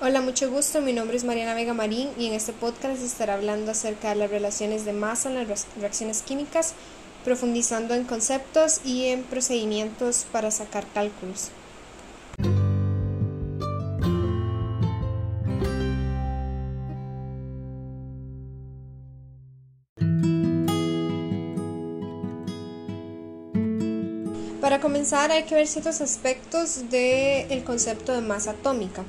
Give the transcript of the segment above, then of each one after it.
Hola, mucho gusto. Mi nombre es Mariana Vega Marín y en este podcast estaré hablando acerca de las relaciones de masa en las reacciones químicas, profundizando en conceptos y en procedimientos para sacar cálculos. Para comenzar hay que ver ciertos aspectos del concepto de masa atómica,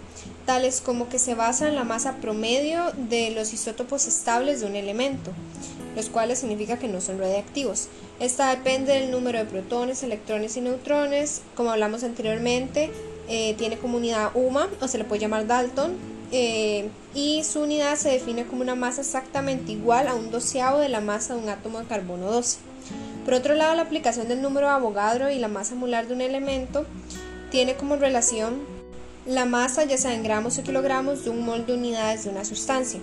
tales como que se basa en la masa promedio de los isótopos estables de un elemento, los cuales significa que no son radiactivos. Esta depende del número de protones, electrones y neutrones, como hablamos anteriormente, eh, tiene como unidad UMA o se le puede llamar Dalton, eh, y su unidad se define como una masa exactamente igual a un doceavo de la masa de un átomo de carbono 12. Por otro lado, la aplicación del número de Avogadro y la masa molar de un elemento tiene como relación la masa, ya sea en gramos o kilogramos, de un mol de unidades de una sustancia.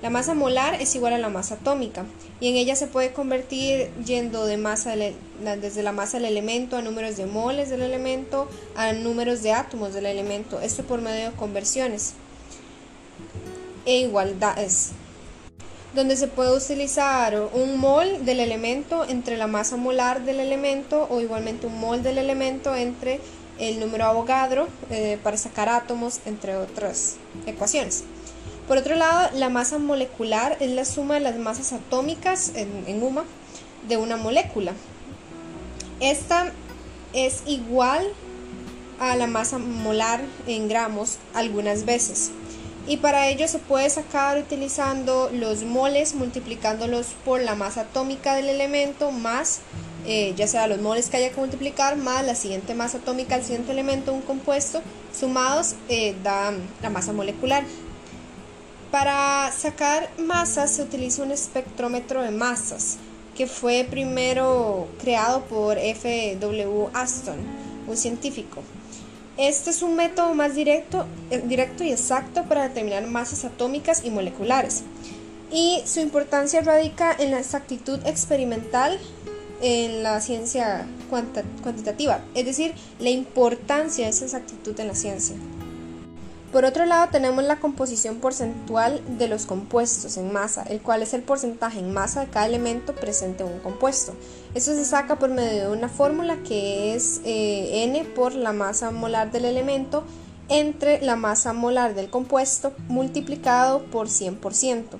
La masa molar es igual a la masa atómica y en ella se puede convertir yendo de masa desde la masa del elemento a números de moles del elemento a números de átomos del elemento, esto por medio de conversiones e igualdades donde se puede utilizar un mol del elemento entre la masa molar del elemento o igualmente un mol del elemento entre el número Avogadro eh, para sacar átomos, entre otras ecuaciones. Por otro lado, la masa molecular es la suma de las masas atómicas en, en de una molécula. Esta es igual a la masa molar en gramos algunas veces y para ello se puede sacar utilizando los moles multiplicándolos por la masa atómica del elemento más eh, ya sea los moles que haya que multiplicar más la siguiente masa atómica del siguiente elemento un compuesto sumados eh, da la masa molecular para sacar masas se utiliza un espectrómetro de masas que fue primero creado por F.W. Aston un científico este es un método más directo, eh, directo y exacto para determinar masas atómicas y moleculares. Y su importancia radica en la exactitud experimental en la ciencia cuantitativa, es decir, la importancia de esa exactitud en la ciencia. Por otro lado, tenemos la composición porcentual de los compuestos en masa, el cual es el porcentaje en masa de cada elemento presente en un compuesto. Eso se saca por medio de una fórmula que es eh, n por la masa molar del elemento entre la masa molar del compuesto multiplicado por 100%.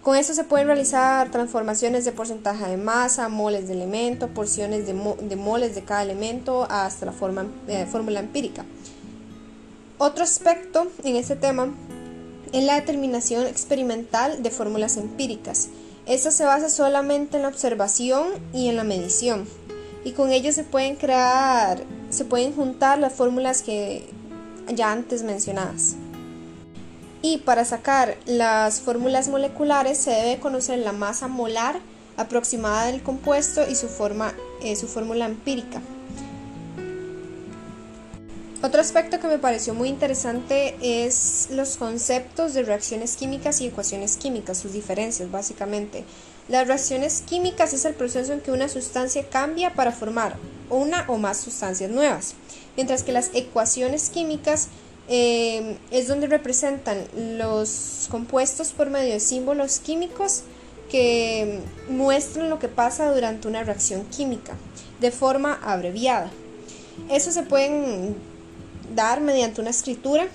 Con esto se pueden realizar transformaciones de porcentaje de masa, moles de elemento, porciones de, moles de cada elemento hasta la eh, fórmula empírica. Otro aspecto en este tema es la determinación experimental de fórmulas empíricas. Esta se basa solamente en la observación y en la medición. Y con ello se pueden crear, se pueden juntar las fórmulas que ya antes mencionadas. Y para sacar las fórmulas moleculares se debe conocer la masa molar aproximada del compuesto y su, eh, su fórmula empírica. Otro aspecto que me pareció muy interesante es los conceptos de reacciones químicas y ecuaciones químicas, sus diferencias básicamente. Las reacciones químicas es el proceso en que una sustancia cambia para formar una o más sustancias nuevas, mientras que las ecuaciones químicas eh, es donde representan los compuestos por medio de símbolos químicos que muestran lo que pasa durante una reacción química de forma abreviada. Eso se pueden dar mediante una escritura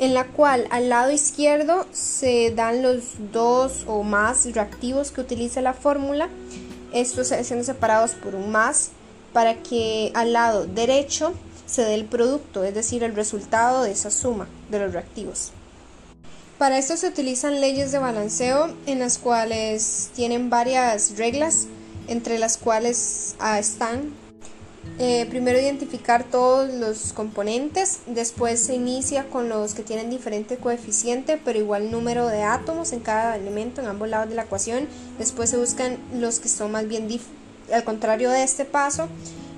en la cual al lado izquierdo se dan los dos o más reactivos que utiliza la fórmula, estos siendo separados por un más, para que al lado derecho se dé el producto, es decir, el resultado de esa suma de los reactivos. Para esto se utilizan leyes de balanceo en las cuales tienen varias reglas, entre las cuales ah, están eh, primero identificar todos los componentes, después se inicia con los que tienen diferente coeficiente pero igual número de átomos en cada elemento en ambos lados de la ecuación, después se buscan los que son más bien al contrario de este paso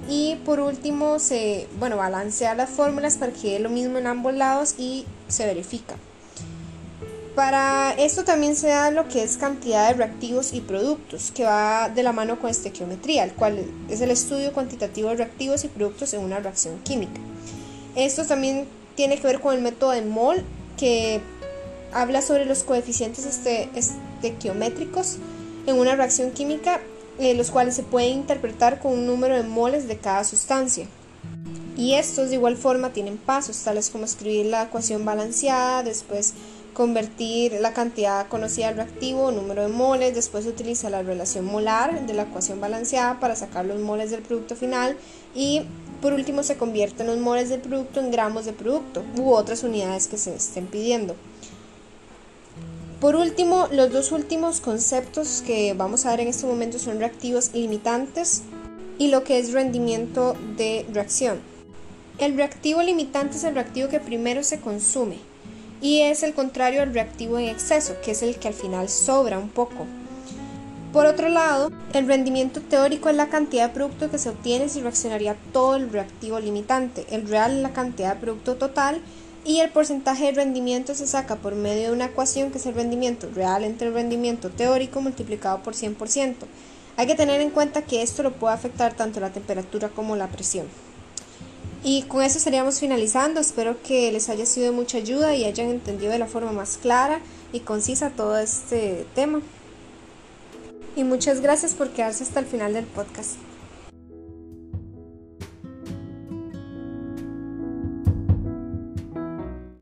y por último se bueno balancea las fórmulas para que dé lo mismo en ambos lados y se verifica. Para esto también se da lo que es cantidad de reactivos y productos, que va de la mano con estequiometría, el cual es el estudio cuantitativo de reactivos y productos en una reacción química. Estos también tiene que ver con el método de mol que habla sobre los coeficientes este, estequiométricos en una reacción química, eh, los cuales se pueden interpretar con un número de moles de cada sustancia. Y estos de igual forma tienen pasos, tales como escribir la ecuación balanceada, después convertir la cantidad conocida del reactivo número de moles, después utiliza la relación molar de la ecuación balanceada para sacar los moles del producto final y por último se convierten los moles del producto en gramos de producto u otras unidades que se estén pidiendo. Por último, los dos últimos conceptos que vamos a ver en este momento son reactivos limitantes y lo que es rendimiento de reacción. El reactivo limitante es el reactivo que primero se consume y es el contrario al reactivo en exceso, que es el que al final sobra un poco. Por otro lado, el rendimiento teórico es la cantidad de producto que se obtiene si reaccionaría todo el reactivo limitante. El real es la cantidad de producto total y el porcentaje de rendimiento se saca por medio de una ecuación que es el rendimiento real entre el rendimiento teórico multiplicado por 100%. Hay que tener en cuenta que esto lo puede afectar tanto la temperatura como la presión. Y con eso estaríamos finalizando. Espero que les haya sido de mucha ayuda y hayan entendido de la forma más clara y concisa todo este tema. Y muchas gracias por quedarse hasta el final del podcast.